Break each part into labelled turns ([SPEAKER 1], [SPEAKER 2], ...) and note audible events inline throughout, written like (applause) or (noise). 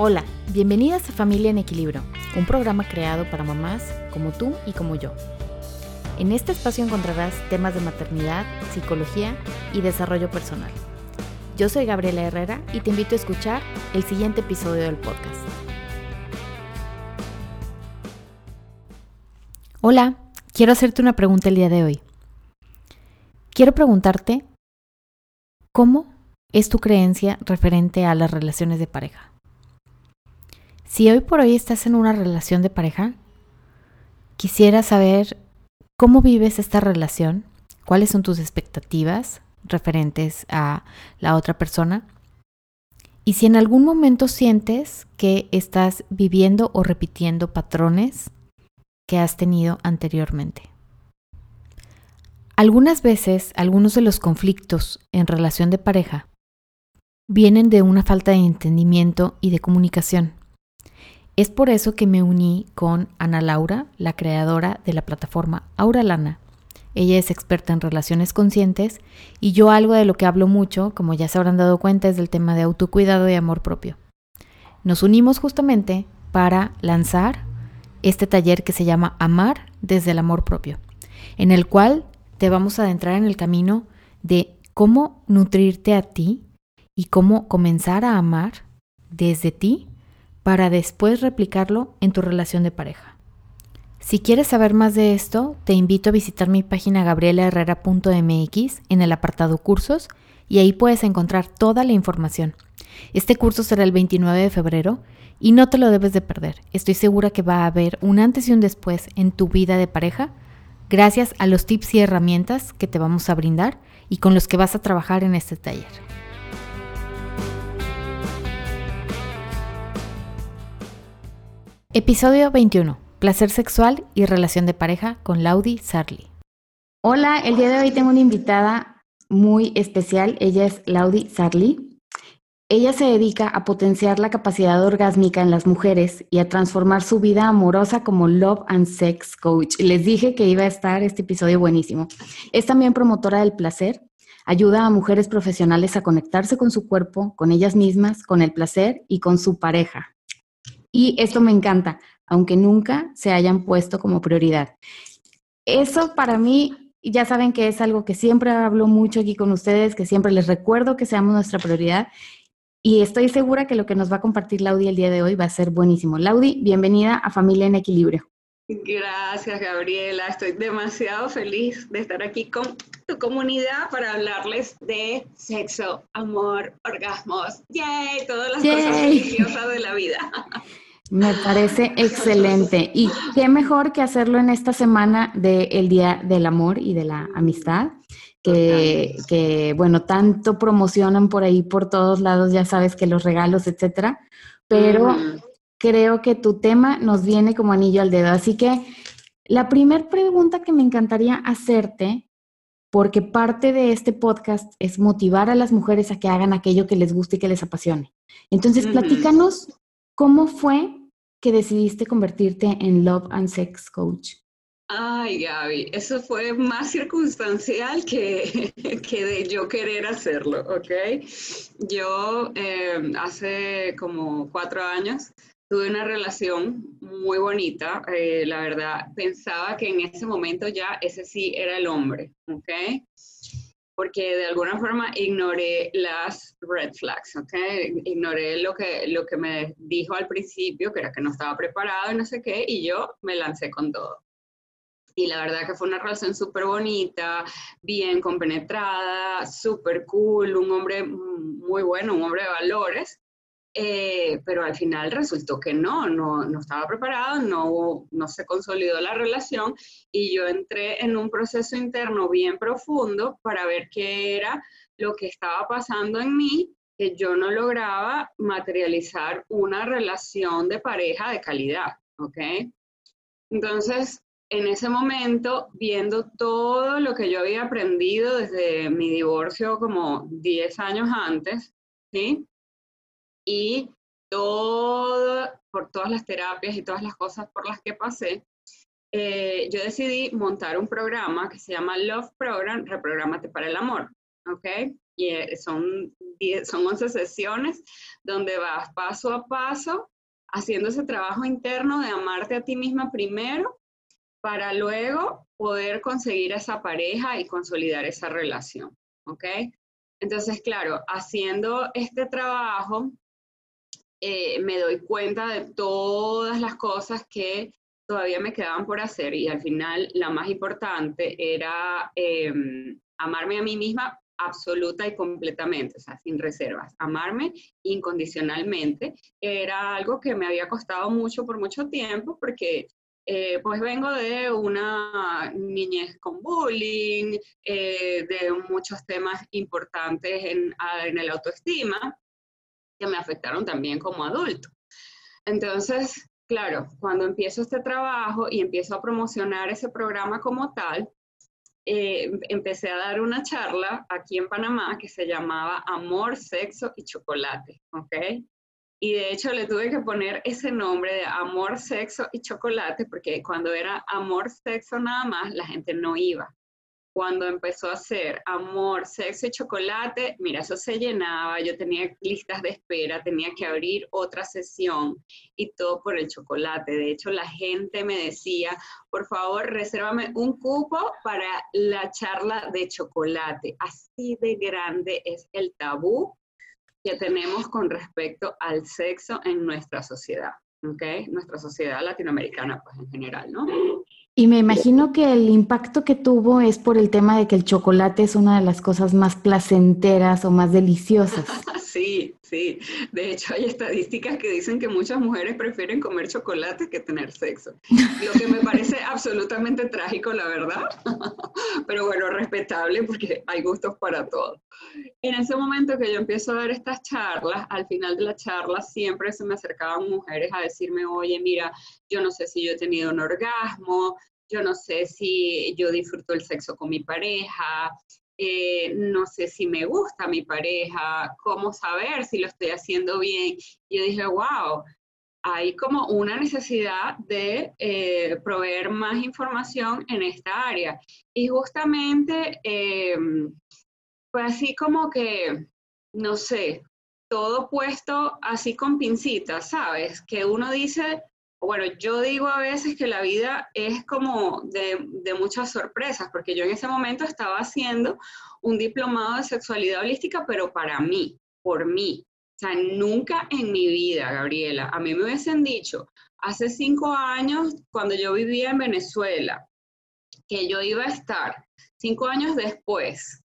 [SPEAKER 1] Hola, bienvenidas a Familia en Equilibrio, un programa creado para mamás como tú y como yo. En este espacio encontrarás temas de maternidad, psicología y desarrollo personal. Yo soy Gabriela Herrera y te invito a escuchar el siguiente episodio del podcast. Hola, quiero hacerte una pregunta el día de hoy. Quiero preguntarte, ¿cómo es tu creencia referente a las relaciones de pareja? Si hoy por hoy estás en una relación de pareja, quisiera saber cómo vives esta relación, cuáles son tus expectativas referentes a la otra persona y si en algún momento sientes que estás viviendo o repitiendo patrones que has tenido anteriormente. Algunas veces, algunos de los conflictos en relación de pareja vienen de una falta de entendimiento y de comunicación. Es por eso que me uní con Ana Laura, la creadora de la plataforma Auralana. Ella es experta en relaciones conscientes y yo algo de lo que hablo mucho, como ya se habrán dado cuenta, es del tema de autocuidado y amor propio. Nos unimos justamente para lanzar este taller que se llama Amar desde el amor propio, en el cual te vamos a adentrar en el camino de cómo nutrirte a ti y cómo comenzar a amar desde ti para después replicarlo en tu relación de pareja. Si quieres saber más de esto, te invito a visitar mi página gabrielaherrera.mx en el apartado cursos y ahí puedes encontrar toda la información. Este curso será el 29 de febrero y no te lo debes de perder. Estoy segura que va a haber un antes y un después en tu vida de pareja gracias a los tips y herramientas que te vamos a brindar y con los que vas a trabajar en este taller. Episodio 21. Placer sexual y relación de pareja con Laudi Sarli. Hola, el día de hoy tengo una invitada muy especial. Ella es Laudi Sarli. Ella se dedica a potenciar la capacidad orgásmica en las mujeres y a transformar su vida amorosa como Love and Sex Coach. Les dije que iba a estar este episodio buenísimo. Es también promotora del placer. Ayuda a mujeres profesionales a conectarse con su cuerpo, con ellas mismas, con el placer y con su pareja. Y esto me encanta, aunque nunca se hayan puesto como prioridad. Eso para mí, ya saben que es algo que siempre hablo mucho aquí con ustedes, que siempre les recuerdo que seamos nuestra prioridad. Y estoy segura que lo que nos va a compartir Laudi el día de hoy va a ser buenísimo. Laudi, bienvenida a Familia en Equilibrio.
[SPEAKER 2] Gracias, Gabriela. Estoy demasiado feliz de estar aquí con tu comunidad para hablarles de sexo, amor, orgasmos, yay, todas las cosas deliciosas de la vida. (laughs)
[SPEAKER 1] Me parece excelente. Y qué mejor que hacerlo en esta semana del Día del Amor y de la Amistad, que, que, bueno, tanto promocionan por ahí, por todos lados, ya sabes que los regalos, etcétera. Pero creo que tu tema nos viene como anillo al dedo. Así que la primera pregunta que me encantaría hacerte, porque parte de este podcast es motivar a las mujeres a que hagan aquello que les guste y que les apasione. Entonces, platícanos cómo fue que decidiste convertirte en Love and Sex Coach.
[SPEAKER 2] Ay, Gaby, eso fue más circunstancial que, (laughs) que de yo querer hacerlo, ¿ok? Yo eh, hace como cuatro años tuve una relación muy bonita. Eh, la verdad, pensaba que en ese momento ya ese sí era el hombre, ¿ok? Porque de alguna forma ignoré las red flags, ¿ok? Ignoré lo que, lo que me dijo al principio, que era que no estaba preparado y no sé qué, y yo me lancé con todo. Y la verdad que fue una relación súper bonita, bien compenetrada, súper cool, un hombre muy bueno, un hombre de valores. Eh, pero al final resultó que no, no, no estaba preparado, no, no se consolidó la relación y yo entré en un proceso interno bien profundo para ver qué era lo que estaba pasando en mí, que yo no lograba materializar una relación de pareja de calidad, ¿ok? Entonces, en ese momento, viendo todo lo que yo había aprendido desde mi divorcio como 10 años antes, ¿sí? Y todo, por todas las terapias y todas las cosas por las que pasé, eh, yo decidí montar un programa que se llama Love Program, Reprogramate para el Amor, ¿ok? y eh, son, son 11 sesiones donde vas paso a paso haciendo ese trabajo interno de amarte a ti misma primero para luego poder conseguir esa pareja y consolidar esa relación, ¿ok? Entonces, claro, haciendo este trabajo, eh, me doy cuenta de todas las cosas que todavía me quedaban por hacer y al final la más importante era em, amarme a mí misma absoluta y completamente, o sea, sin reservas. Amarme incondicionalmente era algo que me había costado mucho por mucho tiempo porque eh, pues vengo de una niñez con bullying, eh, de muchos temas importantes en, en el autoestima que me afectaron también como adulto. Entonces, claro, cuando empiezo este trabajo y empiezo a promocionar ese programa como tal, eh, empecé a dar una charla aquí en Panamá que se llamaba Amor, Sexo y Chocolate, ¿ok? Y de hecho le tuve que poner ese nombre de Amor, Sexo y Chocolate porque cuando era Amor, Sexo nada más, la gente no iba cuando empezó a hacer amor, sexo y chocolate, mira, eso se llenaba, yo tenía listas de espera, tenía que abrir otra sesión y todo por el chocolate. De hecho, la gente me decía, por favor, resérvame un cupo para la charla de chocolate. Así de grande es el tabú que tenemos con respecto al sexo en nuestra sociedad, ¿ok? Nuestra sociedad latinoamericana, pues en general, ¿no?
[SPEAKER 1] Y me imagino que el impacto que tuvo es por el tema de que el chocolate es una de las cosas más placenteras o más deliciosas. (laughs)
[SPEAKER 2] Sí, sí. De hecho, hay estadísticas que dicen que muchas mujeres prefieren comer chocolate que tener sexo. Lo que me parece (laughs) absolutamente trágico, la verdad. (laughs) Pero bueno, respetable porque hay gustos para todo. En ese momento que yo empiezo a dar estas charlas, al final de la charla siempre se me acercaban mujeres a decirme, oye, mira, yo no sé si yo he tenido un orgasmo, yo no sé si yo disfruto el sexo con mi pareja, eh, no sé si me gusta mi pareja, cómo saber si lo estoy haciendo bien. yo dije, wow, hay como una necesidad de eh, proveer más información en esta área. Y justamente eh, fue así como que, no sé, todo puesto así con pincitas, ¿sabes? Que uno dice, bueno, yo digo a veces que la vida es como de, muchas sorpresas, porque yo en ese momento estaba haciendo un diplomado de sexualidad holística, pero para mí, por mí. O sea, nunca en mi vida, Gabriela, a mí me hubiesen dicho hace cinco años, cuando yo vivía en Venezuela, que yo iba a estar cinco años después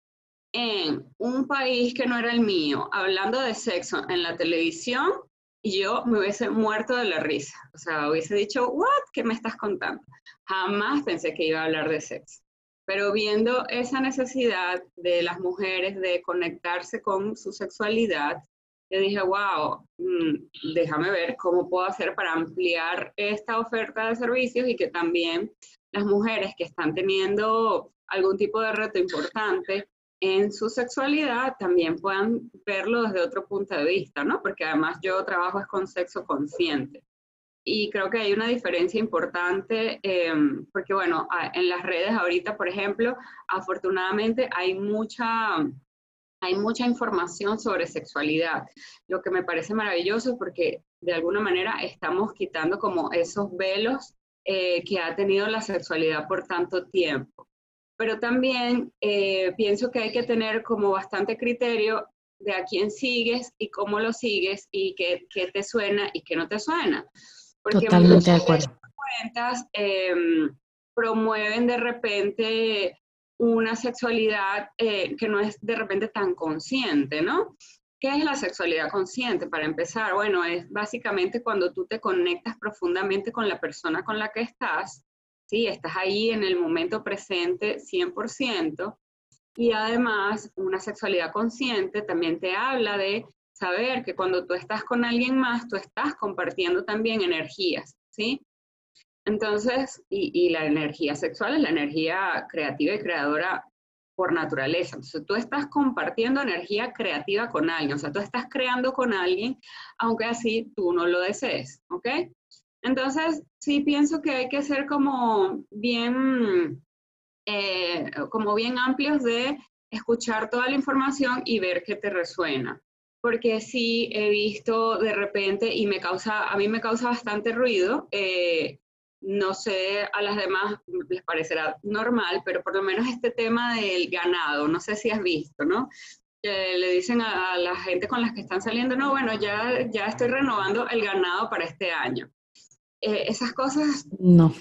[SPEAKER 2] en un país que no era el mío, hablando de sexo en la televisión, y yo me hubiese muerto de la risa. O sea, hubiese dicho, ¿what? ¿Qué me estás contando? Jamás pensé que iba a hablar de sexo. Pero viendo esa necesidad de las mujeres de conectarse con su sexualidad, yo dije, wow, mm, déjame ver cómo puedo hacer para ampliar esta oferta de servicios y que también las mujeres que están teniendo algún tipo de reto importante en su sexualidad también puedan verlo desde otro punto de vista, ¿no? Porque además yo trabajo es con sexo consciente. Y creo que hay una diferencia importante, em, porque bueno, en las redes ahorita, por ejemplo, afortunadamente hay mucha, hay mucha información sobre sexualidad, lo que me parece maravilloso porque de alguna manera estamos quitando como esos velos eh, que ha tenido la sexualidad por tanto tiempo pero también eh, pienso que hay que tener como bastante criterio de a quién sigues y cómo lo sigues y qué, qué te suena y qué no te suena.
[SPEAKER 1] Porque Totalmente de acuerdo.
[SPEAKER 2] cuentas em, promueven de repente una sexualidad eh, que no es de repente tan consciente, ¿no? ¿Qué es la sexualidad consciente? Para empezar, bueno, es básicamente cuando tú te conectas profundamente con la persona con la que estás ¿sí? Estás ahí en el momento presente 100%. Y además, una sexualidad consciente también te habla de saber que cuando tú estás con alguien más, tú estás compartiendo también energías, ¿sí? Entonces, y, y, la energía sexual es la energía creativa y creadora por naturaleza. Entonces, tú estás compartiendo energía creativa con alguien, o sea, tú estás creando con alguien, aunque así tú no lo desees, ¿ok? Entonces, sí pienso que hay que ser como bien, eh, como bien amplios de escuchar toda la información y ver qué te resuena. Porque sí he visto de repente, y me causa, a mí me causa bastante ruido, eh, no sé, a las demás les parecerá normal, pero por lo menos este tema del ganado, no sé si has visto, ¿no? le dicen a, la gente con las que están saliendo, no, bueno, ya, ya estoy renovando el ganado para este año. Eh, esas cosas,
[SPEAKER 1] no.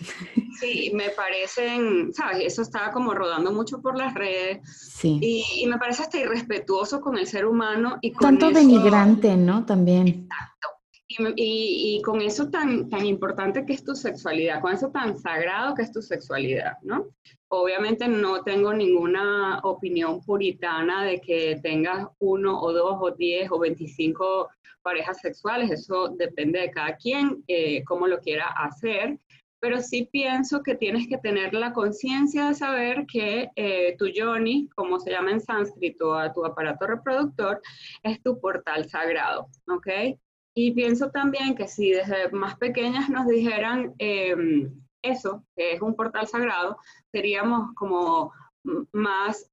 [SPEAKER 2] Sí, me parecen, ¿sabes? Eso estaba como rodando mucho por las redes. Sí. Y, me parece hasta irrespetuoso con el ser humano y
[SPEAKER 1] con Tanto denigrante, ¿no? También.
[SPEAKER 2] Exacto. Y, y, con eso tan, tan importante que es tu sexualidad, con eso tan sagrado que es tu sexualidad, ¿no? Obviamente no tengo ninguna opinión puritana de que tengas uno o dos o diez o veinticinco parejas sexuales, eso depende de cada quien, eh, cómo lo quiera hacer, pero sí pienso que tienes que tener la conciencia de saber que eh, tu yoni, como se llama en sánscrito a tu aparato reproductor, es tu portal sagrado, ¿ok? Y pienso también que si desde más pequeñas nos dijeran em, eso, que es un portal sagrado, seríamos como más,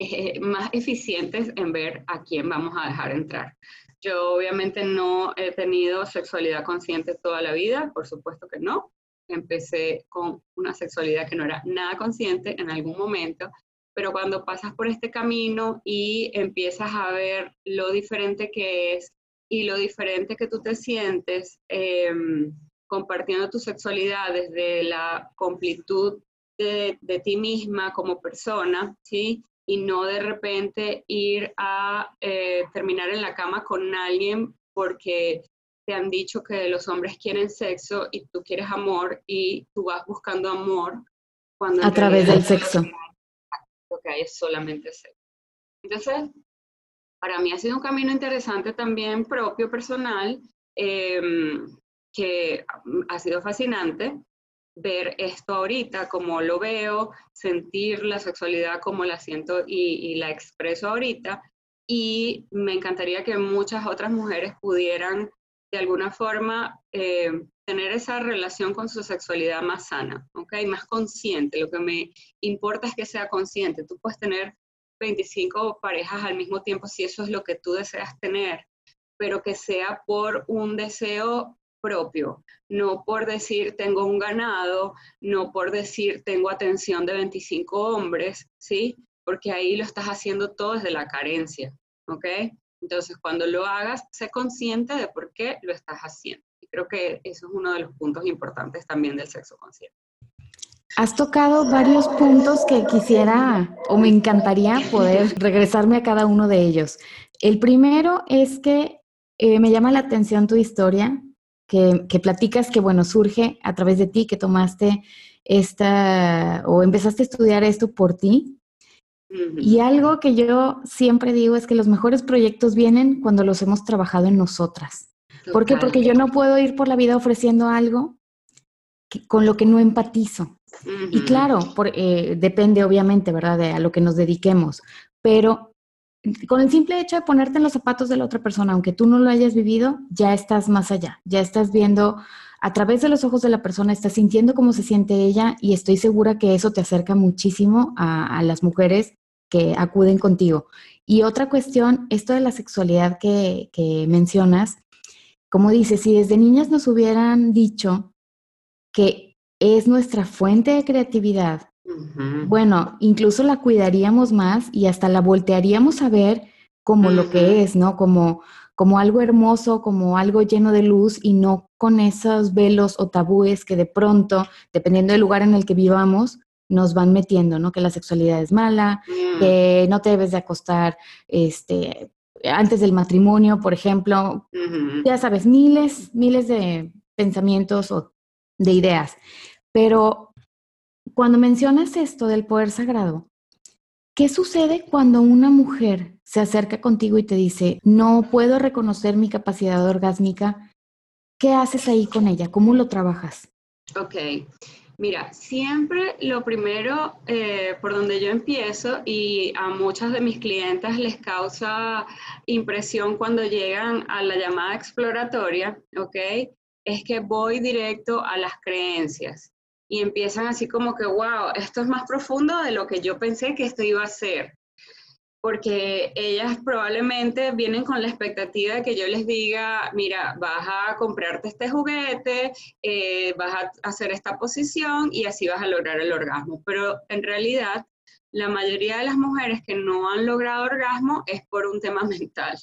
[SPEAKER 2] eh, más eficientes en ver a quién vamos a dejar entrar. Yo obviamente no he tenido sexualidad consciente toda la vida, por supuesto que no. Empecé con una sexualidad que no era nada consciente en algún momento, pero cuando pasas por este camino y empiezas a ver lo diferente que es y lo diferente que tú te sientes em, compartiendo tu sexualidad desde la completud de, ti misma como persona, ¿sí? Y no de repente ir a eh, terminar en la cama con alguien porque te han dicho que los hombres quieren sexo y tú quieres amor y tú vas buscando amor
[SPEAKER 1] cuando a través del sexo.
[SPEAKER 2] Lo que hay es solamente sexo. Entonces, para mí ha sido un camino interesante también propio, personal, em, que ha sido fascinante ver esto ahorita, como lo veo, sentir la sexualidad como la siento y, la expreso ahorita. Y me encantaría que muchas otras mujeres pudieran de alguna forma em, tener esa relación con su sexualidad más sana, ¿ok? Más consciente. Lo que me importa es que sea consciente. Tú puedes tener 25 parejas al mismo tiempo si eso es lo que tú deseas tener, pero que sea por un deseo propio, no por decir tengo un ganado, no por decir tengo atención de 25 hombres, ¿sí? Porque ahí lo estás haciendo todo desde la carencia, ¿ok? Entonces, cuando lo hagas, sé consciente de por qué lo estás haciendo. Y creo que eso es uno de los puntos importantes también del sexo consciente.
[SPEAKER 1] Has tocado varios puntos que quisiera o me encantaría poder regresarme a cada uno de ellos. El primero es que eh, me llama la atención tu historia, que, que, platicas que, bueno, surge a través de ti, que tomaste esta o empezaste a estudiar esto por ti. Y algo que yo siempre digo es que los mejores proyectos vienen cuando los hemos trabajado en nosotras. ¿Por qué? Porque yo no puedo ir por la vida ofreciendo algo con lo que no empatizo. Y claro, por, eh, depende obviamente, ¿verdad?, de a lo que nos dediquemos, pero con el simple hecho de ponerte en los zapatos de la otra persona, aunque tú no lo hayas vivido, ya estás más allá, ya estás viendo a través de los ojos de la persona, estás sintiendo cómo se siente ella y estoy segura que eso te acerca muchísimo a, las mujeres que acuden contigo. Y otra cuestión, esto de la sexualidad que, que mencionas, como dices, si desde niñas nos hubieran dicho que es nuestra fuente de creatividad, bueno, incluso la cuidaríamos más y hasta la voltearíamos a ver como lo que es, ¿no? Como, como algo hermoso, como algo lleno de luz y no con esos velos o tabúes que de pronto, dependiendo del lugar en el que vivamos, nos van metiendo, ¿no? Que la sexualidad es mala, mm. que no te debes de acostar este, antes del matrimonio, por ejemplo. Ya sabes, miles, miles de pensamientos o de ideas. Pero cuando mencionas esto del poder sagrado, ¿qué sucede cuando una mujer se acerca contigo y te dice, no puedo reconocer mi capacidad orgásmica? ¿Qué haces ahí con ella? ¿Cómo lo trabajas?
[SPEAKER 2] Ok. Mira, siempre lo primero eh, por donde yo empiezo y a muchas de mis clientes les causa impresión cuando llegan a la llamada exploratoria, ¿ok? Es que voy directo a las creencias. Y empiezan así como que, wow, esto es más profundo de lo que yo pensé que esto iba a ser. Porque ellas probablemente vienen con la expectativa de que yo les diga, mira, vas a comprarte este juguete, eh, vas a hacer esta posición y así vas a lograr el orgasmo. Pero en realidad, la mayoría de las mujeres que no han logrado orgasmo es por un tema (laughs) mental,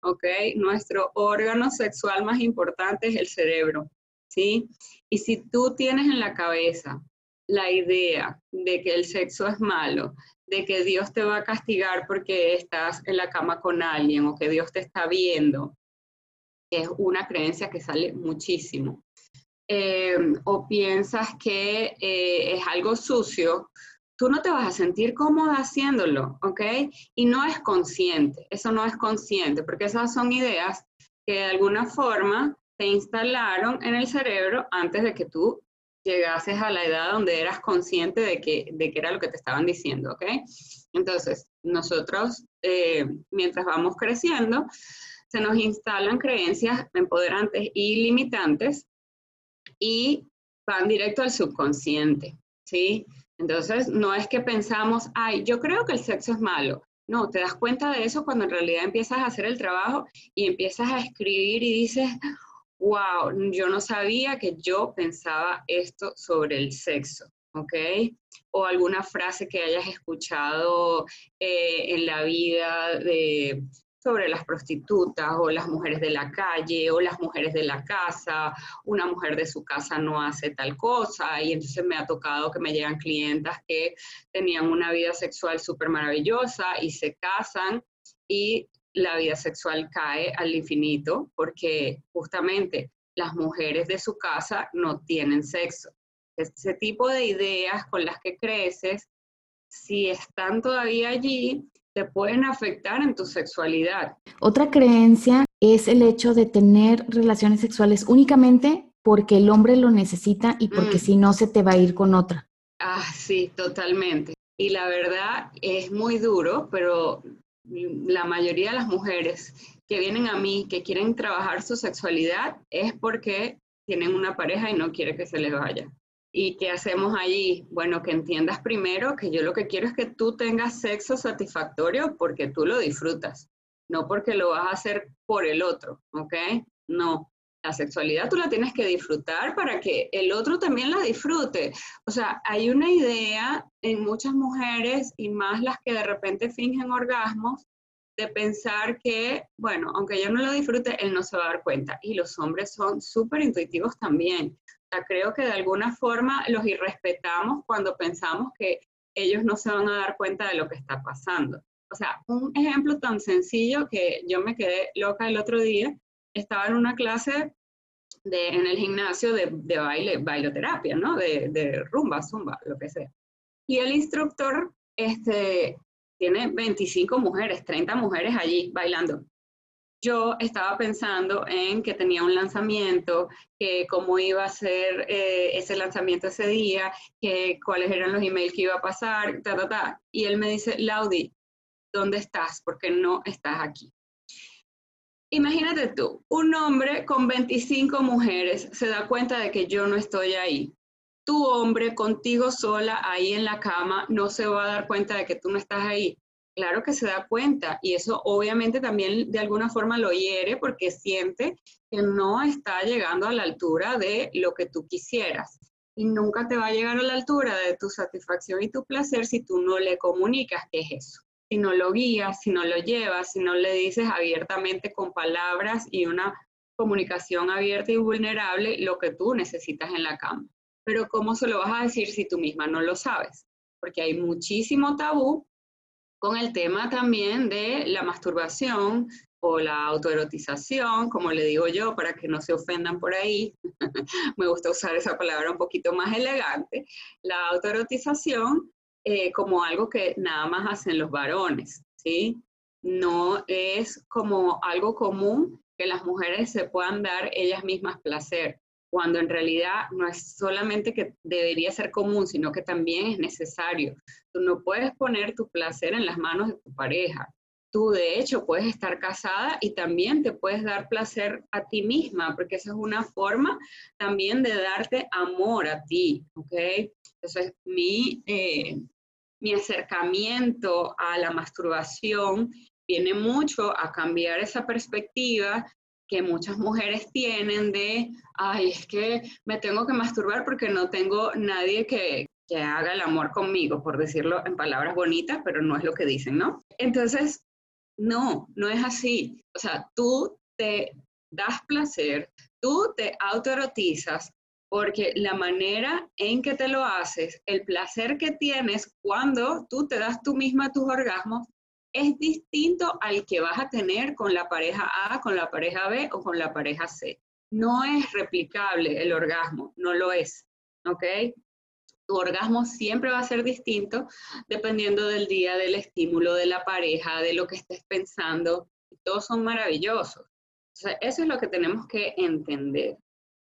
[SPEAKER 2] ¿ok? Nuestro órgano sexual más importante es el cerebro, ¿sí? Y si tú tienes en la cabeza la idea de que el sexo es malo, de que Dios te va a castigar porque estás en la cama con alguien o que Dios te está viendo, es una creencia que sale muchísimo. Eh, o piensas que eh, es algo sucio, tú no te vas a sentir cómoda haciéndolo, ¿ok? Y no es consciente, eso no es consciente, porque esas son ideas que de alguna forma se instalaron en el cerebro antes de que tú llegases a la edad donde eras consciente de que, de que era lo que te estaban diciendo, ¿ok? Entonces, nosotros, eh, mientras vamos creciendo, se nos instalan creencias empoderantes y limitantes y van directo al subconsciente, ¿sí? Entonces, no es que pensamos, ay, yo creo que el sexo es malo. No, te das cuenta de eso cuando en realidad empiezas a hacer el trabajo y empiezas a escribir y dices, wow, yo no sabía que yo pensaba esto sobre el sexo, ¿ok? O alguna frase que hayas escuchado eh, en la vida de, sobre las prostitutas o las mujeres de la calle o las mujeres de la casa, una mujer de su casa no hace tal cosa y entonces me ha tocado que me llegan clientas que tenían una vida sexual súper maravillosa y se casan y la vida sexual cae al infinito porque justamente las mujeres de su casa no tienen sexo. Ese tipo de ideas con las que creces, si están todavía allí, te pueden afectar en tu sexualidad.
[SPEAKER 1] Otra creencia es el hecho de tener relaciones sexuales únicamente porque el hombre lo necesita y porque mm. si no se te va a ir con otra.
[SPEAKER 2] Ah, sí, totalmente. Y la verdad es muy duro, pero la mayoría de las mujeres que vienen a mí, que quieren trabajar su sexualidad, es porque tienen una pareja y no quiere que se les vaya. ¿Y qué hacemos allí? Bueno, que entiendas primero que yo lo que quiero es que tú tengas sexo satisfactorio porque tú lo disfrutas, no porque lo vas a hacer por el otro, ¿ok? No, la sexualidad tú la tienes que disfrutar para que el otro también la disfrute. O sea, hay una idea en muchas mujeres y más las que de repente fingen orgasmos de pensar que, bueno, aunque yo no lo disfrute, él no se va a dar cuenta. Y los hombres son súper intuitivos también. O sea, creo que de alguna forma los irrespetamos cuando pensamos que ellos no se van a dar cuenta de lo que está pasando. O sea, un ejemplo tan sencillo que yo me quedé loca el otro día estaba en una clase en el gimnasio de, de baile, bailoterapia, ¿no? De, de, rumba, zumba, lo que sea. Y el instructor este, tiene 25 mujeres, 30 mujeres allí bailando. Yo estaba pensando en que tenía un lanzamiento, que cómo iba a ser eh, ese lanzamiento ese día, que cuáles eran los emails que iba a pasar, ta, ta, ta. Y él me dice, Laudi, ¿dónde estás? Porque no estás aquí. Imagínate tú, un hombre con 25 mujeres se da cuenta de que yo no estoy ahí. Tu hombre contigo sola ahí en la cama no se va a dar cuenta de que tú no estás ahí. Claro que se da cuenta y eso obviamente también de alguna forma lo hiere porque siente que no está llegando a la altura de lo que tú quisieras. Y nunca te va a llegar a la altura de tu satisfacción y tu placer si tú no le comunicas qué es eso si no lo guías, si no lo llevas, si no le dices abiertamente con palabras y una comunicación abierta y vulnerable lo que tú necesitas en la cama. Pero ¿cómo se lo vas a decir si tú misma no lo sabes? Porque hay muchísimo tabú con el tema también de la masturbación o la autoerotización, como le digo yo, para que no se ofendan por ahí. (laughs) Me gusta usar esa palabra un poquito más elegante. La autoerotización eh, como algo que nada más hacen los varones, ¿sí? No es como algo común que las mujeres se puedan dar ellas mismas placer, cuando en realidad no es solamente que debería ser común, sino que también es necesario. Tú no puedes poner tu placer en las manos de tu pareja. tú de hecho puedes estar casada y también te puedes dar placer a ti misma, porque esa es una forma también de darte amor a ti, ¿ok? Entonces, mi, eh, mi acercamiento a la masturbación viene mucho a cambiar esa perspectiva que muchas mujeres tienen de, ay, es que me tengo que masturbar porque no tengo nadie que, que haga el amor conmigo, por decirlo en palabras bonitas, pero no es lo que dicen, ¿no? Entonces, no, no es así. O sea, tú te das placer, tú te autoerotizas, porque la manera en que te lo haces, el placer que tienes cuando tú te das tú misma tus orgasmos, es distinto al que vas a tener con la pareja A, con la pareja B o con la pareja C. No es replicable el orgasmo, no lo es, ¿ok? Tu orgasmo siempre va a ser distinto dependiendo del día, del estímulo, de la pareja, de lo que estés pensando. Todos son maravillosos. eso es lo que tenemos que entender.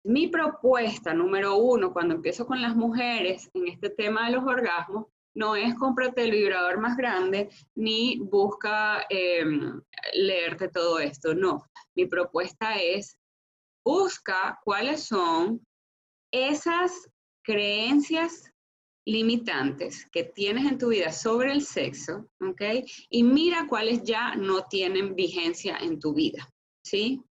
[SPEAKER 2] Mi propuesta número uno, cuando empiezo con las mujeres en este tema de los orgasmos, no es cómprate el vibrador más grande ni busca em, leerte todo esto. No, mi propuesta es busca cuáles son esas creencias limitantes que tienes en tu vida sobre el sexo, ¿ok? Y mira cuáles ya no tienen vigencia en tu vida, ¿sí?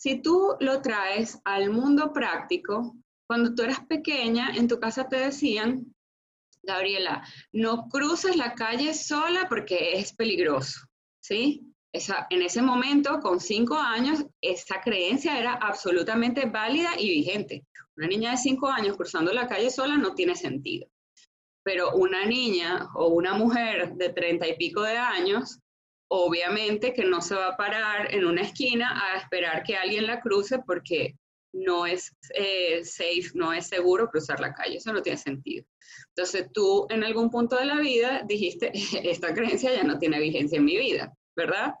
[SPEAKER 2] Si tú lo traes al mundo práctico, cuando tú eras pequeña, en tu casa te decían, Gabriela, no cruces la calle sola porque es peligroso, ¿sí? Esa, en ese momento, con cinco años, esa creencia era absolutamente válida y vigente. Una niña de cinco años cruzando la calle sola no tiene sentido. Pero una niña o una mujer de treinta y pico de años, obviamente que no se va a parar en una esquina a esperar que alguien la cruce porque no es eh, safe, no es seguro cruzar la calle, eso no tiene sentido. Entonces tú en algún punto de la vida dijiste, (laughs) esta creencia ya no tiene vigencia en mi vida, ¿verdad?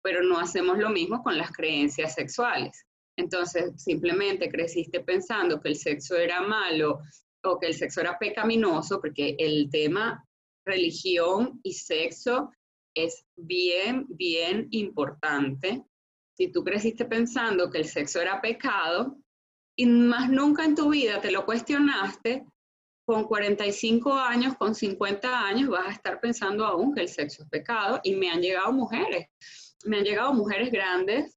[SPEAKER 2] Pero no hacemos lo mismo con las creencias sexuales. Entonces simplemente creciste pensando que el sexo era malo o que el sexo era pecaminoso, porque el tema religión y sexo es bien, bien importante si tú creciste pensando que el sexo era pecado y más nunca en tu vida te lo cuestionaste, con 45 años, con 50 años vas a estar pensando aún que el sexo es pecado y me han llegado mujeres, me han llegado mujeres grandes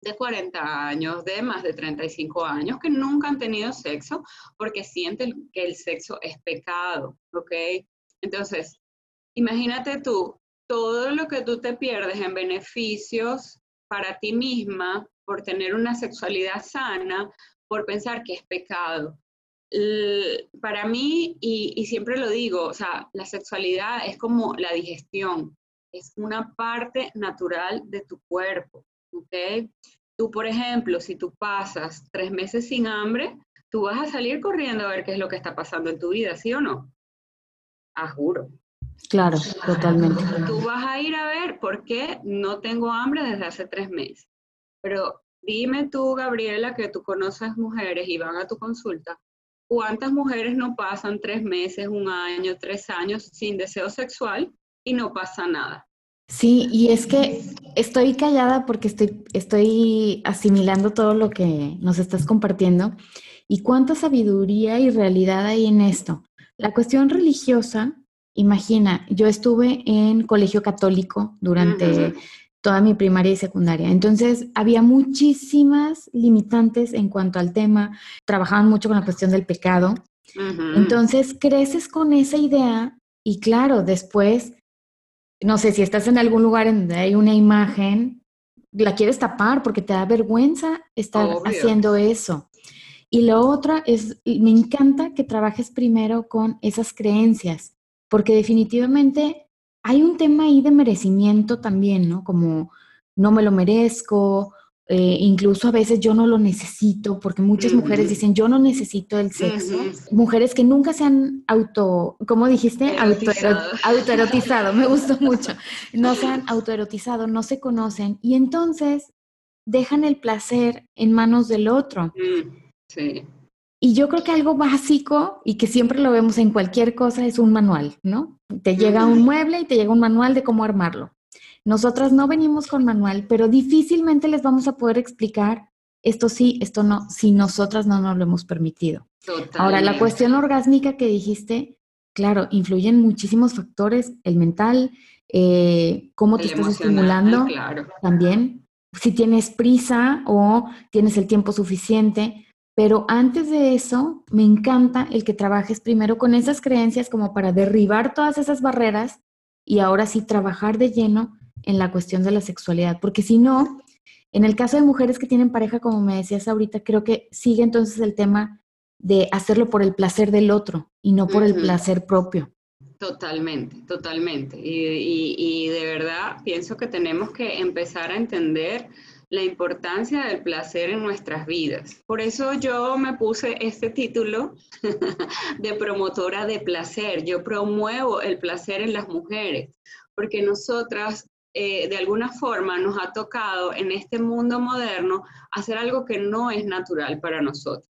[SPEAKER 2] de 40 años, de más de 35 años, que nunca han tenido sexo porque sienten que el sexo es pecado, ¿ok? Entonces, imagínate tú, todo lo que tú te pierdes en beneficios para ti misma por tener una sexualidad sana, por pensar que es pecado. para mí, y, siempre lo digo, o sea, la sexualidad es como la digestión, es una parte natural de tu cuerpo, ¿ok? Tú, por ejemplo, si tú pasas tres meses sin hambre, tú vas a salir corriendo a ver qué es lo que está pasando en tu vida, ¿sí o no? Ah, juro.
[SPEAKER 1] Claro, totalmente.
[SPEAKER 2] Tú vas a ir a ver por qué no tengo hambre desde hace tres meses. Pero dime tú, Gabriela, que tú conoces mujeres y van a tu consulta, ¿cuántas mujeres no pasan tres meses, un año, tres años sin deseo sexual y no pasa nada?
[SPEAKER 1] Sí, y es que estoy callada porque estoy, estoy asimilando todo lo que nos estás compartiendo. ¿Y cuánta sabiduría y realidad hay en esto? La cuestión religiosa Imagina, yo estuve en colegio católico durante toda mi primaria y secundaria. Entonces, había muchísimas limitantes en cuanto al tema. Trabajaban mucho con la cuestión del pecado. Entonces, creces con esa idea y claro, después, no sé, si estás en algún lugar en donde hay una imagen, la quieres tapar porque te da vergüenza estar haciendo eso. Y lo otra es, me encanta que trabajes primero con esas creencias porque definitivamente hay un tema ahí de merecimiento también, ¿no? Como no me lo merezco, eh, incluso a veces yo no lo necesito, porque muchas mujeres dicen, yo no necesito el sexo. Mujeres que nunca se han auto, ¿cómo dijiste? Autoerotizado, me gustó (laughs) mucho. No se han autoerotizado, no se conocen y entonces dejan el placer en manos del otro. Mm, sí. Y yo creo que algo básico y que siempre lo vemos en cualquier cosa es un manual, ¿no? Te llega un mueble y te llega un manual de cómo armarlo. nosotras no venimos con manual, pero difícilmente les vamos a poder explicar esto sí, esto no, si nosotras no nos lo hemos permitido. Ahora, la cuestión orgásmica que dijiste, claro, influyen muchísimos factores, el mental, eh, cómo te estás estimulando también, si tienes prisa o tienes el tiempo suficiente. Pero antes de eso, me encanta el que trabajes primero con esas creencias como para derribar todas esas barreras y ahora sí trabajar de lleno en la cuestión de la sexualidad, porque si no, en el caso de mujeres que tienen pareja, como me decías ahorita, creo que sigue entonces el tema de hacerlo por el placer del otro y no por el placer propio.
[SPEAKER 2] Totalmente, totalmente. Y, de verdad pienso que tenemos que empezar a entender la importancia del placer en nuestras vidas. Por eso yo me puse este título (laughs) de promotora de placer. Yo promuevo el placer en las mujeres, porque nosotras eh, de alguna forma nos ha tocado en este mundo moderno hacer algo que no es natural para nosotros,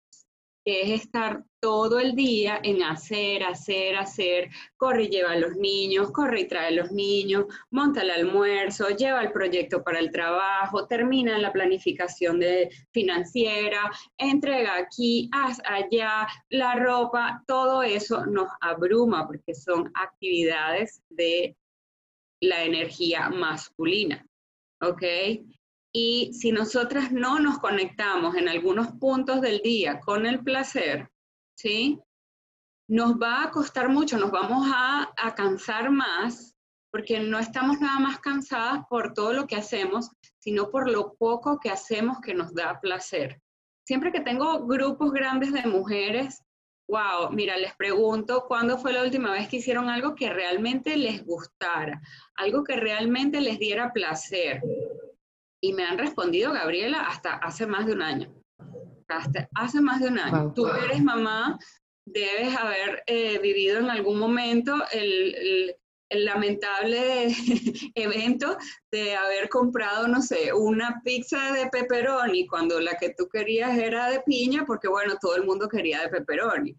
[SPEAKER 2] que es estar todo el día en hacer, hacer, hacer, corre y lleva a los niños, corre y trae a los niños, monta el almuerzo, lleva el proyecto para el trabajo, termina la planificación de financiera, entrega aquí, haz allá, la ropa, todo eso nos abruma porque son actividades de la energía masculina, ¿ok? Y si nosotras no nos conectamos en algunos puntos del día con el placer, ¿sí? Nos va a costar mucho, nos vamos a, a cansar más, porque no estamos nada más cansadas por todo lo que hacemos, sino por lo poco que hacemos que nos da placer. Siempre que tengo grupos grandes de mujeres, wow, mira, les pregunto cuándo fue la última vez que hicieron algo que realmente les gustara, algo que realmente les diera placer. Y me han respondido, Gabriela, hasta hace más de un año. Hasta hace más de un año. Tú eres mamá, debes haber eh, vivido en algún momento el, el lamentable (laughs) evento de haber comprado, no sé, una pizza de pepperoni cuando la que tú querías era de piña, porque bueno, todo el mundo quería de pepperoni.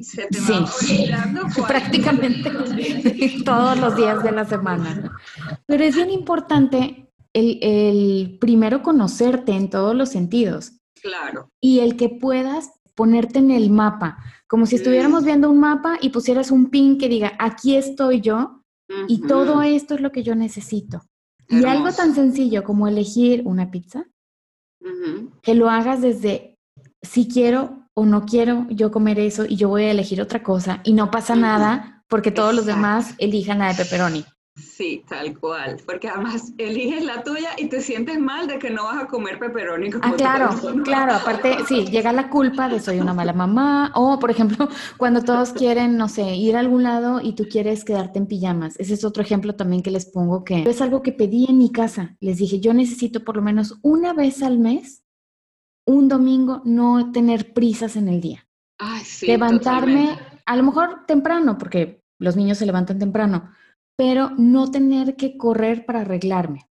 [SPEAKER 1] Se te va sí, (laughs) prácticamente (laughs) todos los días de la semana. Pero es bien importante el, el primero conocerte en todos los sentidos.
[SPEAKER 2] Claro.
[SPEAKER 1] Y el que puedas ponerte en el mapa, como si estuviéramos viendo un mapa y pusieras un pin que diga, aquí estoy yo, y todo esto es lo que yo necesito. Y algo tan sencillo como elegir una pizza, que lo hagas desde si quiero o no quiero yo comer eso y yo voy a elegir otra cosa y no pasa nada porque todos los demás elijan la de pepperoni.
[SPEAKER 2] Sí, tal cual, porque además (laughs) eliges la tuya y te sientes mal de que no vas a comer pepperoni.
[SPEAKER 1] ah, claro, claro, aparte, sí, llega la culpa de soy una mala mamá, o por ejemplo, cuando todos quieren, no sé, ir a algún lado y tú quieres quedarte en pijamas. Ese es otro ejemplo también que les pongo, que es algo que pedí en mi casa. Les dije, yo necesito por lo menos una vez al mes, un domingo, no tener prisas en el día.
[SPEAKER 2] Ay, sí,
[SPEAKER 1] Levantarme, a lo mejor temprano, porque los niños se levantan temprano pero no tener que correr para arreglarme.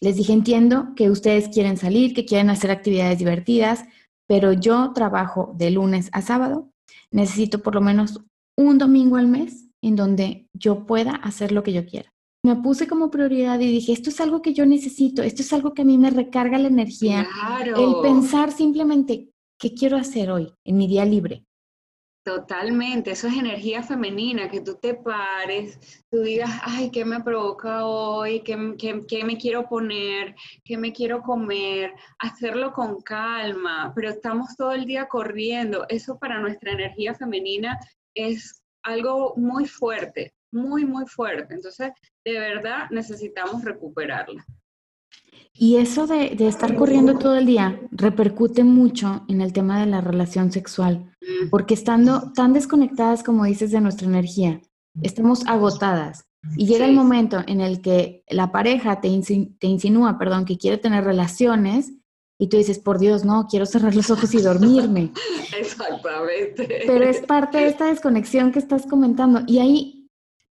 [SPEAKER 1] Les dije, entiendo que ustedes quieren salir, que quieren hacer actividades divertidas, pero yo trabajo de lunes a sábado. Necesito por lo menos un domingo al mes en donde yo pueda hacer lo que yo quiera. Me puse como prioridad y dije, esto es algo que yo necesito, esto es algo que a mí me recarga la energía. El pensar simplemente, ¿qué quiero hacer hoy en mi día libre?
[SPEAKER 2] Totalmente, eso es energía femenina, que tú te pares, tú digas, ay, ¿qué me provoca hoy? ¿Qué, me quiero poner? ¿Qué me quiero comer? Hacerlo con calma, pero estamos todo el día corriendo. Eso para nuestra energía femenina es algo muy fuerte, muy, muy fuerte. Entonces, de verdad necesitamos recuperarla.
[SPEAKER 1] Y eso de, estar corriendo todo el día repercute mucho en el tema de la relación sexual, porque estando tan desconectadas como dices de nuestra energía, estamos agotadas. Y llega el momento en el que la pareja te, te insinúa, perdón, que quiere tener relaciones y tú dices, por Dios, no, quiero cerrar los ojos y dormirme. (laughs)
[SPEAKER 2] Exactamente.
[SPEAKER 1] Pero es parte de esta desconexión que estás comentando. Y ahí,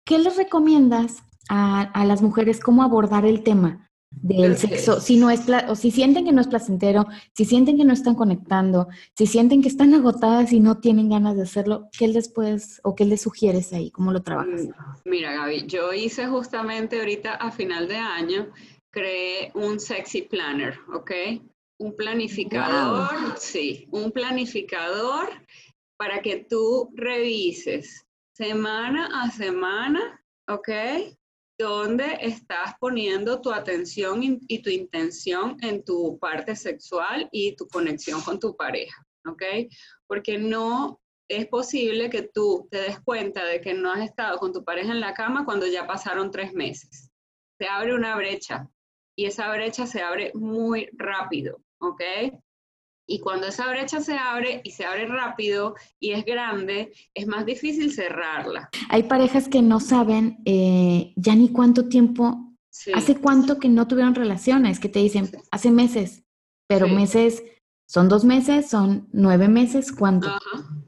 [SPEAKER 1] ¿qué les recomiendas a, a las mujeres cómo abordar el tema? Del sexo, si no es o si sienten que no es placentero, si sienten que no están conectando, si sienten que están agotadas y no tienen ganas de hacerlo, ¿qué les puedes o qué les sugieres ahí? ¿Cómo lo trabajas?
[SPEAKER 2] Mm, mira, Gaby, yo hice justamente ahorita a final de año, creé un sexy planner, ¿ok? Un planificador, sí, un planificador para que tú revises semana a semana, ¿ok? Dónde estás poniendo tu atención y tu intención en tu parte sexual y tu conexión con tu pareja, ¿ok? Porque no es posible que tú te des cuenta de que no has estado con tu pareja en la cama cuando ya pasaron tres meses. Se abre una brecha y esa brecha se abre muy rápido, ¿ok? Y cuando esa brecha se abre y se abre rápido y es grande, es más difícil cerrarla.
[SPEAKER 1] Hay parejas que no saben eh, ya ni cuánto tiempo, hace cuánto que no tuvieron relaciones, que te dicen, hace meses, pero meses, son dos meses, son nueve meses, ¿cuánto? Ajá,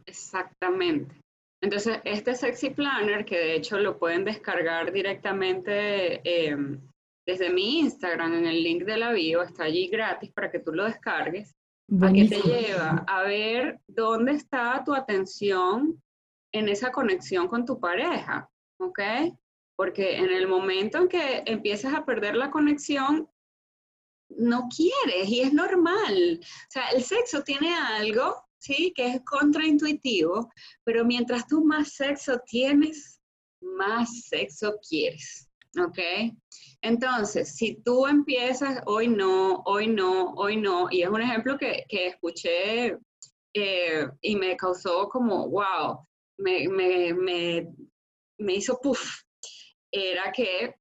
[SPEAKER 2] exactamente. Entonces, este Sexy Planner, que de hecho lo pueden descargar directamente em, desde mi Instagram, en el link de la bio, está allí gratis para que tú lo descargues. ¿A qué te lleva? A ver dónde está tu atención en esa conexión con tu pareja, ¿ok? Porque en el momento en que empiezas a perder la conexión, no quieres y es normal. O sea, el sexo tiene algo, ¿sí? Que es contraintuitivo, pero mientras tú más sexo tienes, más sexo quieres, ¿ok? Entonces, si tú empiezas, hoy no, hoy no, hoy no, y es un ejemplo que, escuché eh, y me causó como, wow, me, hizo puff, era que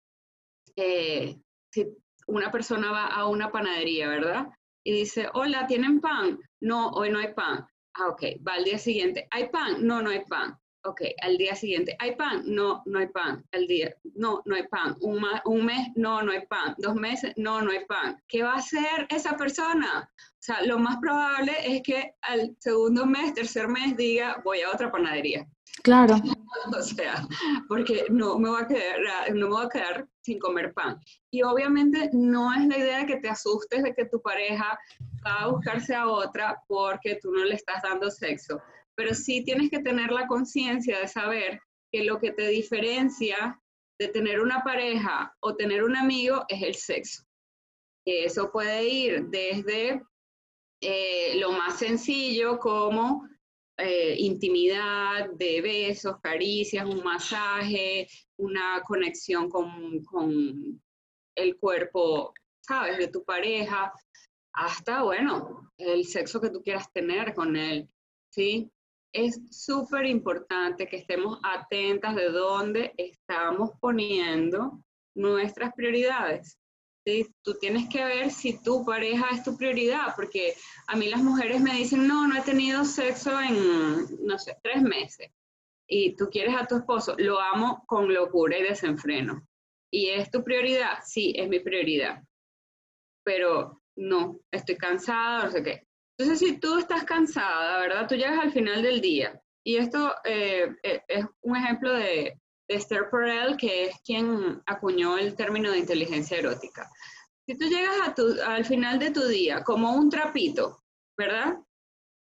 [SPEAKER 2] eh, si una persona va a una panadería, ¿verdad? Y dice, hola, ¿tienen pan? No, hoy no hay pan. Ah, ok, va al día siguiente, ¿hay pan? No, no hay pan. Ok, al día siguiente, ¿hay pan? No, no hay pan. Al día, no, no hay pan. Un, un mes, no, no hay pan. Dos meses, no, no hay pan. ¿Qué va a hacer esa persona? O sea, lo más probable es que al segundo mes, tercer mes diga, voy a otra panadería.
[SPEAKER 1] Claro. (laughs)
[SPEAKER 2] o sea, porque no me, va a quedar, no me voy a quedar sin comer pan. Y obviamente no es la idea que te asustes de que tu pareja va a buscarse a otra porque tú no le estás dando sexo pero sí tienes que tener la conciencia de saber que lo que te diferencia de tener una pareja o tener un amigo es el sexo. Eso puede ir desde eh, lo más sencillo como eh, intimidad, de besos, caricias, un masaje, una conexión con, con el cuerpo, ¿sabes?, de tu pareja, hasta, bueno, el sexo que tú quieras tener con él, ¿sí? Es súper importante que estemos atentas de dónde estamos poniendo nuestras prioridades. ¿sí? Tú tienes que ver si tu pareja es tu prioridad, porque a mí las mujeres me dicen, no, no he tenido sexo en, no sé, tres meses. Y tú quieres a tu esposo, lo amo con locura y desenfreno. ¿Y es tu prioridad? Sí, es mi prioridad. Pero no, estoy cansada, no sé qué. Entonces, si tú estás cansada, ¿verdad? Tú llegas al final del día. Y esto eh, eh, es un ejemplo de, Esther Perel, que es quien acuñó el término de inteligencia erótica. Si tú llegas al final de tu día como un trapito, ¿verdad?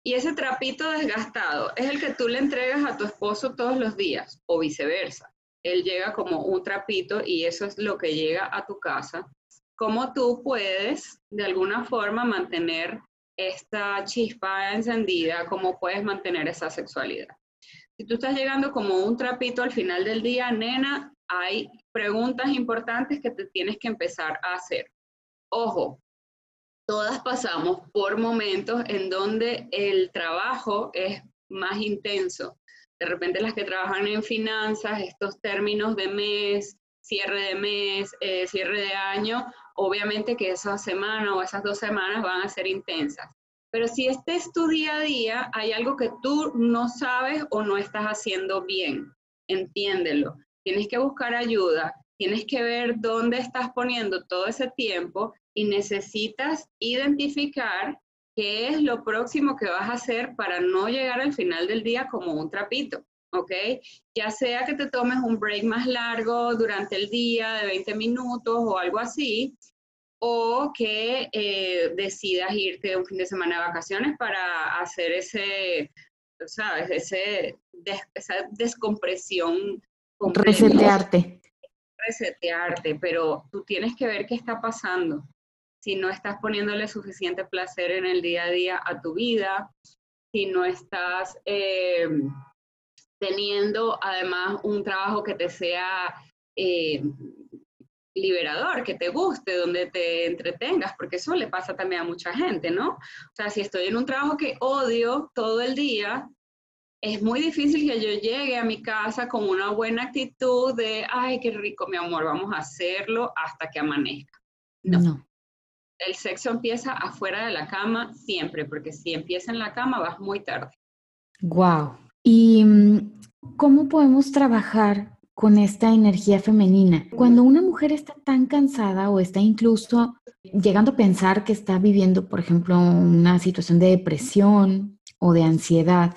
[SPEAKER 2] Y ese trapito desgastado es el que tú le entregas a tu esposo todos los días, o viceversa. Él llega como un trapito y eso es lo que llega a tu casa. ¿Cómo tú puedes, de alguna forma, mantener esta chispa encendida, cómo puedes mantener esa sexualidad. Si tú estás llegando como un trapito al final del día, nena, hay preguntas importantes que te tienes que empezar a hacer. Ojo, todas pasamos por momentos en donde el trabajo es más intenso. De repente las que trabajan en finanzas, estos términos de mes, cierre de mes, eh, cierre de año, obviamente que esa semana o esas dos semanas van a ser intensas. Pero si este es tu día a día, hay algo que tú no sabes o no estás haciendo bien. Entiéndelo. Tienes que buscar ayuda, tienes que ver dónde estás poniendo todo ese tiempo y necesitas identificar qué es lo próximo que vas a hacer para no llegar al final del día como un trapito. ¿Ok? Ya sea que te tomes un break más largo durante el día de 20 minutos o algo así, o que eh, decidas irte un fin de semana de vacaciones para hacer ese, ¿sabes? Ese, esa descompresión.
[SPEAKER 1] Resetearte.
[SPEAKER 2] Resetearte, pero tú tienes que ver qué está pasando. Si no estás poniéndole suficiente placer en el día a día a tu vida, si no estás eh, teniendo además un trabajo que te sea eh, liberador, que te guste, donde te entretengas, porque eso le pasa también a mucha gente, ¿no? O sea, si estoy en un trabajo que odio todo el día, es muy difícil que yo llegue a mi casa con una buena actitud de, ay, qué rico, mi amor, vamos a hacerlo hasta que amanezca. No. El sexo empieza afuera de la cama siempre, porque si empieza en la cama vas muy tarde.
[SPEAKER 1] Wow. ¿Y mm, cómo podemos trabajar con esta energía femenina. Cuando una mujer está tan cansada o está incluso llegando a pensar que está viviendo, por ejemplo, una situación de depresión o de ansiedad.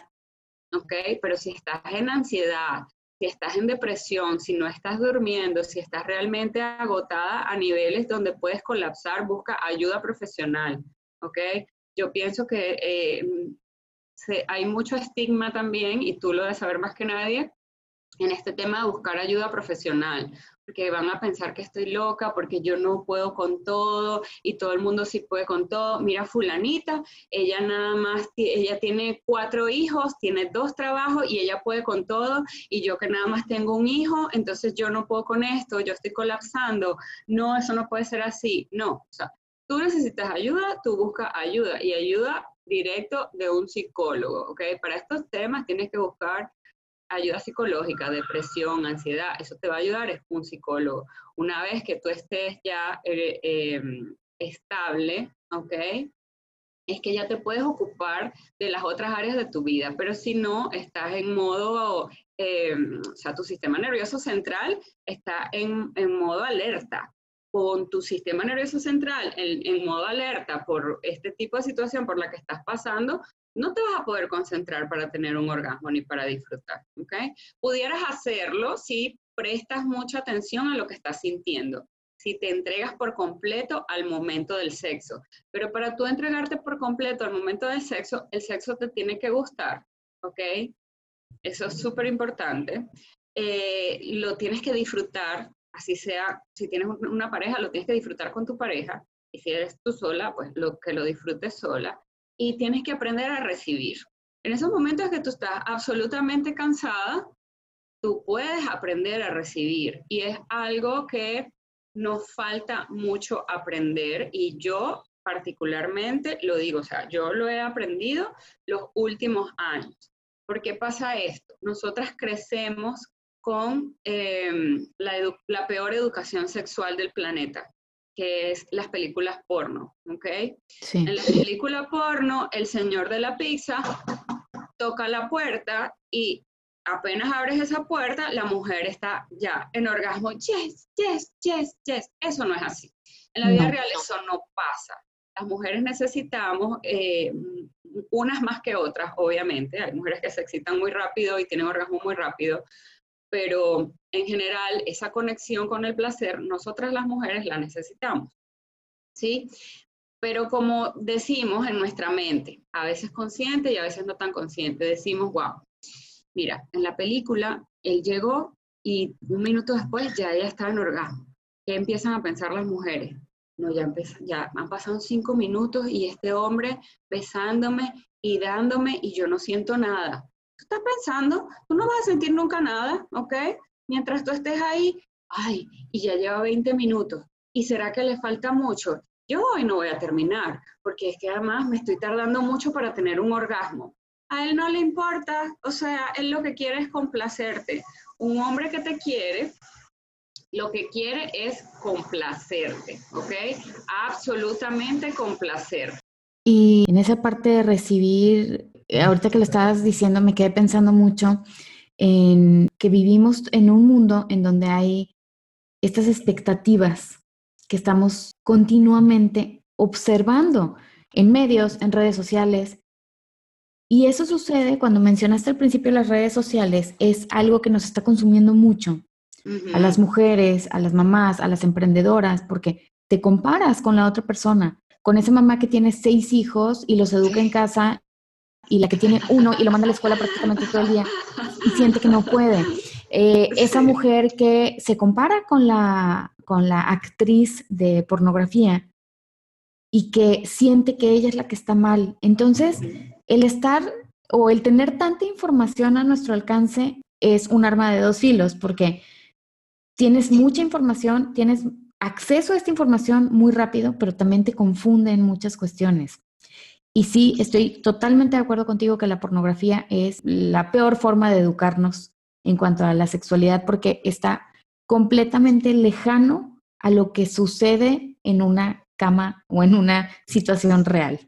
[SPEAKER 2] Ok, pero si estás en ansiedad, si estás en depresión, si no estás durmiendo, si estás realmente agotada a niveles donde puedes colapsar, busca ayuda profesional. Ok, yo pienso que eh, hay mucho estigma también, y tú lo debes saber más que nadie, en este tema de buscar ayuda profesional, porque van a pensar que estoy loca, porque yo no puedo con todo y todo el mundo sí puede con todo. Mira fulanita, ella nada más, ella tiene cuatro hijos, tiene dos trabajos y ella puede con todo y yo que nada más tengo un hijo, entonces yo no puedo con esto, yo estoy colapsando. No, eso no puede ser así. No, o sea, tú necesitas ayuda, tú buscas ayuda y ayuda directo de un psicólogo, ¿ok? Para estos temas tienes que buscar ayuda psicológica, depresión, ansiedad, eso te va a ayudar, es un psicólogo. Una vez que tú estés ya eh, em, estable, ¿ok? Es que ya te puedes ocupar de las otras áreas de tu vida, pero si no, estás en modo, em, o sea, tu sistema nervioso central está en, en modo alerta. Con tu sistema nervioso central en, modo alerta por este tipo de situación por la que estás pasando, no te vas a poder concentrar para tener un orgasmo ni para disfrutar, ¿ok? Pudieras hacerlo si prestas mucha atención a lo que estás sintiendo, si te entregas por completo al momento del sexo. Pero para tú entregarte por completo al momento del sexo, el sexo te tiene que gustar, ¿ok? Eso es súper importante. Eh, lo tienes que disfrutar, así sea, si tienes una pareja, lo tienes que disfrutar con tu pareja. Y si eres tú sola, pues lo que lo disfrutes sola y tienes que aprender a recibir. En esos momentos que tú estás absolutamente cansada, tú puedes aprender a recibir y es algo que nos falta mucho aprender y yo particularmente lo digo, o sea, yo lo he aprendido los últimos años. ¿Por qué pasa esto? Nosotras crecemos con em, la, la peor educación sexual del planeta que es las películas porno, ¿ok? En la película porno, el señor de la pizza toca la puerta y apenas abres esa puerta, la mujer está ya en orgasmo, yes, yes, yes, yes. Eso no es así. En la vida real eso no pasa. Las mujeres necesitamos, eh, unas más que otras, obviamente. Hay mujeres que se excitan muy rápido y tienen orgasmo muy rápido, pero en general esa conexión con el placer, nosotras las mujeres la necesitamos, ¿sí? Pero como decimos en nuestra mente, a veces consciente y a veces no tan consciente, decimos, wow, mira, en la película él llegó y un minuto después ya ella estaba en orgasmo. ¿Qué empiezan a pensar las mujeres? No, ya, ya han pasado cinco minutos y este hombre besándome y dándome y yo no siento nada estás pensando, tú no vas a sentir nunca nada, ¿ok? Mientras tú estés ahí, ay, y ya lleva 20 minutos, ¿y será que le falta mucho? Yo hoy no voy a terminar, porque es que además me estoy tardando mucho para tener un orgasmo. A él no le importa, o sea, él lo que quiere es complacerte. Un hombre que te quiere, lo que quiere es complacerte, ¿ok? Absolutamente complacer.
[SPEAKER 1] Y en esa parte de recibir ahorita que lo estabas diciendo, me quedé pensando mucho en que vivimos en un mundo en donde hay estas expectativas que estamos continuamente observando en medios, en redes sociales. Y eso sucede cuando mencionaste al principio las redes sociales, es algo que nos está consumiendo mucho. A las mujeres, a las mamás, a las emprendedoras, porque te comparas con la otra persona, con esa mamá que tiene seis hijos y los educa en casa y la que tiene uno y lo manda a la escuela prácticamente todo el día y siente que no puede. Eh, esa mujer que se compara con la, con la actriz de pornografía y que siente que ella es la que está mal. Entonces, el estar o el tener tanta información a nuestro alcance es un arma de dos filos, porque tienes mucha información, tienes acceso a esta información muy rápido, pero también te confunde en muchas cuestiones. Y sí, estoy totalmente de acuerdo contigo que la pornografía es la peor forma de educarnos en cuanto a la sexualidad porque está completamente lejano a lo que sucede en una cama o en una situación real.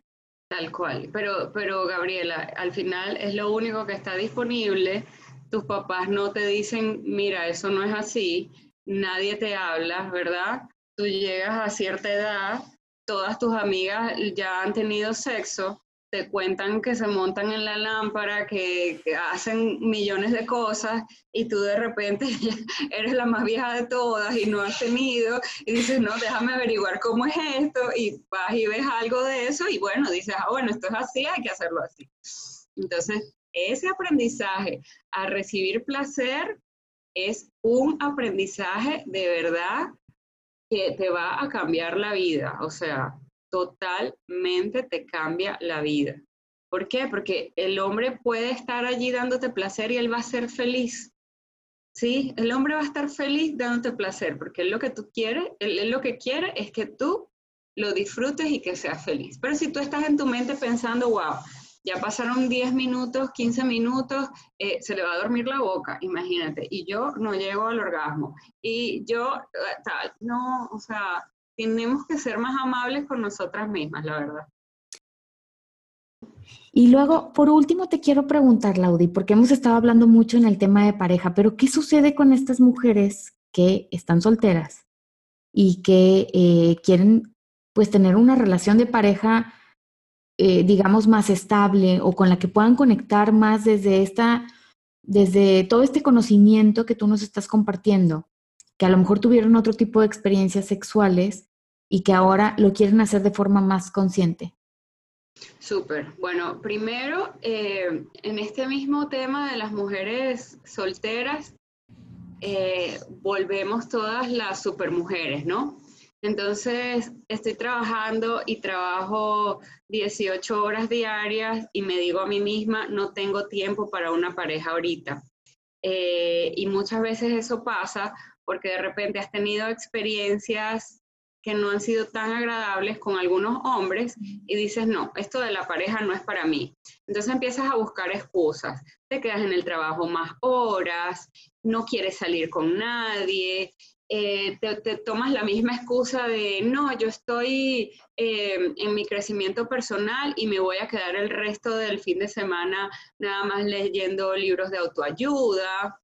[SPEAKER 2] Tal cual, pero, pero Gabriela, al final es lo único que está disponible. Tus papás no te dicen, mira, eso no es así, nadie te habla, ¿verdad? Tú llegas a cierta edad, todas tus amigas ya han tenido sexo, te cuentan que se montan en la lámpara, que, hacen millones de cosas y tú de repente (laughs) eres la más vieja de todas y no has tenido y dices, no, déjame averiguar cómo es esto y vas y ves algo de eso y bueno, dices, ah, bueno, esto es así, hay que hacerlo así. Entonces, ese aprendizaje a recibir placer es un aprendizaje de verdad te va a cambiar la vida, o sea, totalmente te cambia la vida. ¿Por qué? Porque el hombre puede estar allí dándote placer y él va a ser feliz. ¿Sí? El hombre va a estar feliz dándote placer, porque él lo que tú quieres, él, lo que quiere es que tú lo disfrutes y que seas feliz. Pero si tú estás en tu mente pensando, wow, ya pasaron 10 minutos, 15 minutos, eh, se le va a dormir la boca, imagínate, y yo no llego al orgasmo, y yo eh, tal, no, o sea, tenemos que ser más amables con nosotras mismas, la verdad.
[SPEAKER 1] Y luego, por último, te quiero preguntar, Laudi, porque hemos estado hablando mucho en el tema de pareja, pero ¿qué sucede con estas mujeres que están solteras y que eh, quieren pues tener una relación de pareja eh, digamos, más estable o con la que puedan conectar más desde esta, desde todo este conocimiento que tú nos estás compartiendo, que a lo mejor tuvieron otro tipo de experiencias sexuales y que ahora lo quieren hacer de forma más consciente.
[SPEAKER 2] Súper. Bueno, primero, eh, en este mismo tema de las mujeres solteras, eh, volvemos todas las supermujeres, ¿no? Entonces, estoy trabajando y trabajo 18 horas diarias y me digo a mí misma, no tengo tiempo para una pareja ahorita. Eh, y muchas veces eso pasa porque de repente has tenido experiencias que no han sido tan agradables con algunos hombres y dices, no, esto de la pareja no es para mí. Entonces empiezas a buscar excusas, te quedas en el trabajo más horas, no quieres salir con nadie, eh, te, tomas la misma excusa de, no, yo estoy eh, en mi crecimiento personal y me voy a quedar el resto del fin de semana nada más leyendo libros de autoayuda.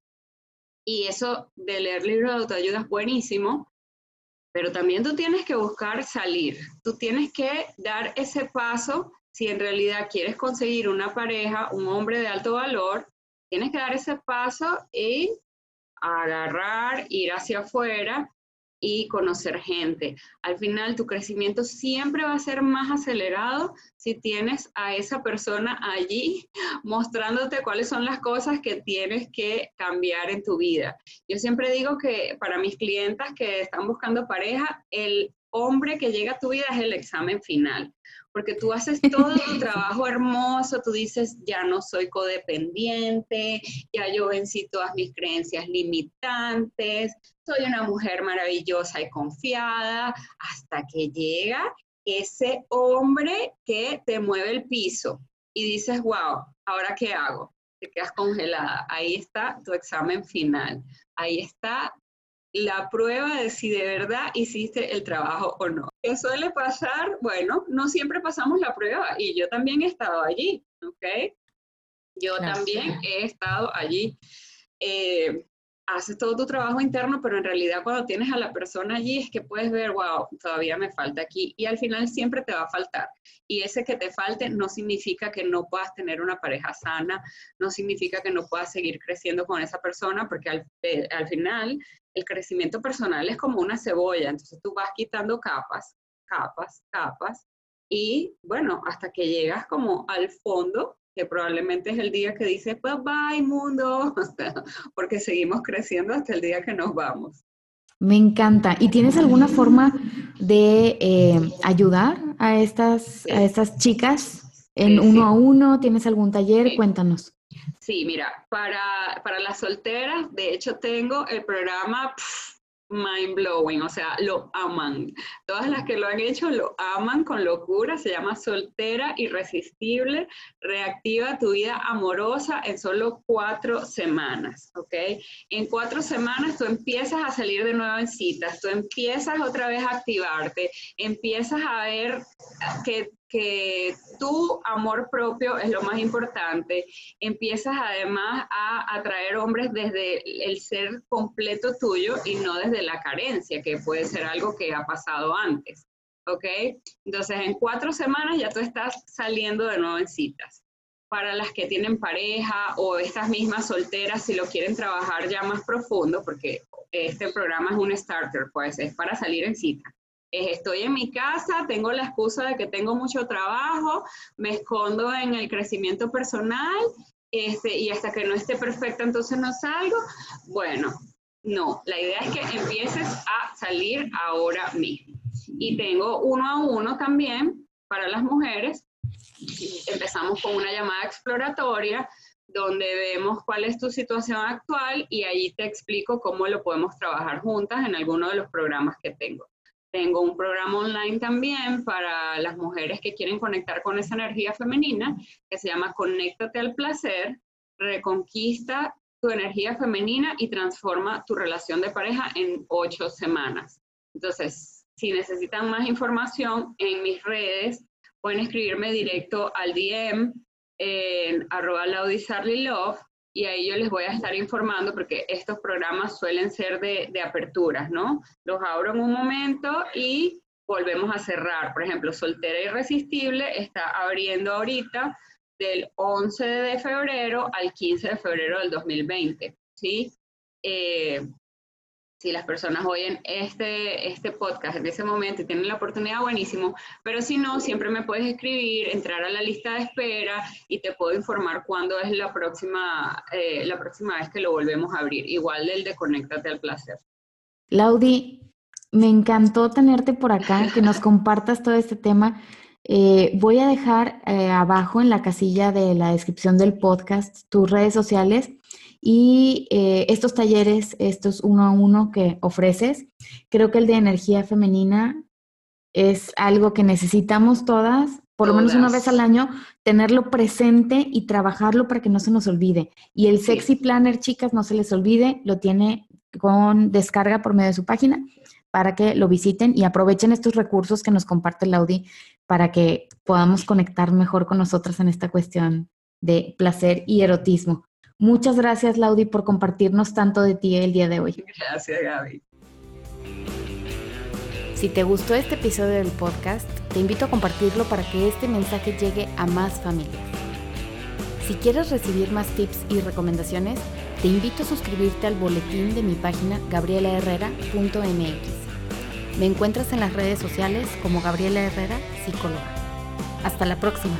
[SPEAKER 2] Y eso de leer libros de autoayuda es buenísimo, pero también tú tienes que buscar salir. Tú tienes que dar ese paso si en realidad quieres conseguir una pareja, un hombre de alto valor, tienes que dar ese paso y agarrar, ir hacia afuera y conocer gente. Al final tu crecimiento siempre va a ser más acelerado si tienes a esa persona allí (laughs) mostrándote cuáles son las cosas que tienes que cambiar en tu vida. Yo siempre digo que para mis clientas que están buscando pareja, el hombre que llega a tu vida es el examen final porque tú haces todo tu trabajo hermoso, tú dices, ya no soy codependiente, ya yo vencí todas mis creencias limitantes, soy una mujer maravillosa y confiada, hasta que llega ese hombre que te mueve el piso y dices, wow, ¿ahora qué hago? Te quedas congelada. Ahí está tu examen final. Ahí está la prueba de si de verdad hiciste el trabajo o no. ¿Qué suele pasar? Bueno, no siempre pasamos la prueba y yo también he estado allí, ¿ok? Yo también he estado allí. Eh, haces todo tu trabajo interno, pero en realidad cuando tienes a la persona allí es que puedes ver, wow, todavía me falta aquí. Y al final siempre te va a faltar. Y ese que te falte no significa que no puedas tener una pareja sana, no significa que no puedas seguir creciendo con esa persona, porque al, eh, al final el crecimiento personal es como una cebolla, entonces tú vas quitando capas, capas, capas, y bueno, hasta que llegas como al fondo, que probablemente es el día que dices, bye bye mundo, (laughs) porque seguimos creciendo hasta el día que nos vamos.
[SPEAKER 1] Me encanta. ¿Y tienes alguna forma de eh, ayudar a estas, a estas chicas en uno a uno? ¿Tienes algún taller? Cuéntanos.
[SPEAKER 2] Sí, mira, para, para las solteras, de hecho tengo el programa mind blowing, o sea, lo aman. Todas las que lo han hecho lo aman con locura, se llama soltera irresistible, reactiva tu vida amorosa en solo cuatro semanas, ¿ok? En cuatro semanas tú empiezas a salir de nuevo en citas, tú empiezas otra vez a activarte, empiezas a ver que que tu amor propio es lo más importante, empiezas además a atraer hombres desde el ser completo tuyo y no desde la carencia, que puede ser algo que ha pasado antes. ¿Ok? Entonces, en cuatro semanas ya tú estás saliendo de nuevo en citas. Para las que tienen pareja o estas mismas solteras, si lo quieren trabajar ya más profundo, porque este programa es un starter, pues es para salir en cita estoy en mi casa, tengo la excusa de que tengo mucho trabajo, me escondo en el crecimiento personal este, y hasta que no esté perfecta entonces no salgo. Bueno, no, la idea es que empieces a salir ahora mismo. Y tengo uno a uno también para las mujeres. Empezamos con una llamada exploratoria donde vemos cuál es tu situación actual y ahí te explico cómo lo podemos trabajar juntas en alguno de los programas que tengo. Tengo un programa online también para las mujeres que quieren conectar con esa energía femenina que se llama Conéctate al placer, reconquista tu energía femenina y transforma tu relación de pareja en ocho semanas. Entonces, si necesitan más información en mis redes, pueden escribirme directo al DM en arroba y ahí yo les voy a estar informando porque estos programas suelen ser de, de aperturas, ¿no? Los abro en un momento y volvemos a cerrar. Por ejemplo, Soltera Irresistible está abriendo ahorita del 11 de febrero al 15 de febrero del 2020, ¿sí? Eh, si las personas oyen este, este podcast en ese momento y tienen la oportunidad, buenísimo. Pero si no, siempre me puedes escribir, entrar a la lista de espera y te puedo informar cuándo es la próxima, eh, la próxima vez que lo volvemos a abrir. Igual del de Conéctate al Placer.
[SPEAKER 1] Laudi, me encantó tenerte por acá, que nos (laughs) compartas todo este tema. Eh, voy a dejar eh, abajo en la casilla de la descripción del podcast tus redes sociales y eh, estos talleres, estos uno a uno que ofreces, creo que el de energía femenina es algo que necesitamos todas, por lo menos una vez al año, tenerlo presente y trabajarlo para que no se nos olvide. Y el Sexy Planner, chicas, no se les olvide, lo tiene con descarga por medio de su página para que lo visiten y aprovechen estos recursos que nos comparte Laudi para que podamos conectar mejor con nosotras en esta cuestión de placer y erotismo. Muchas gracias, Laudi, por compartirnos tanto de ti el día de hoy.
[SPEAKER 2] Gracias, Gaby.
[SPEAKER 1] Si te gustó este episodio del podcast, te invito a compartirlo para que este mensaje llegue a más familias. Si quieres recibir más tips y recomendaciones, te invito a suscribirte al boletín de mi página gabrielaherrera.mx. Me encuentras en las redes sociales como Gabriela Herrera, psicóloga. Hasta la próxima.